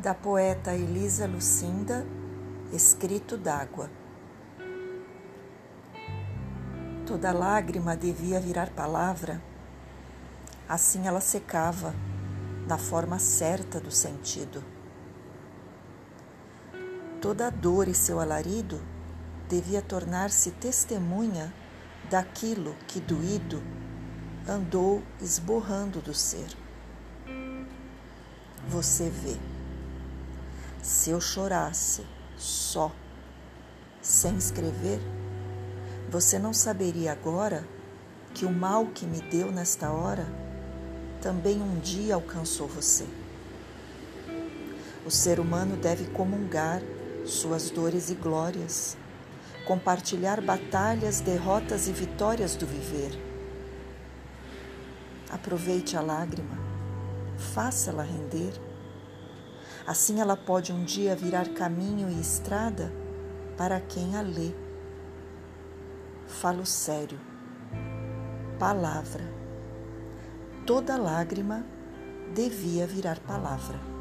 da poeta Elisa Lucinda, escrito d'água. Toda lágrima devia virar palavra, assim ela secava na forma certa do sentido. Toda dor e seu alarido devia tornar-se testemunha daquilo que doído andou esborrando do ser. Você vê. Se eu chorasse só, sem escrever, você não saberia agora que o mal que me deu nesta hora também um dia alcançou você. O ser humano deve comungar suas dores e glórias, compartilhar batalhas, derrotas e vitórias do viver. Aproveite a lágrima, faça-la render Assim ela pode um dia virar caminho e estrada para quem a lê. Falo sério. Palavra. Toda lágrima devia virar palavra.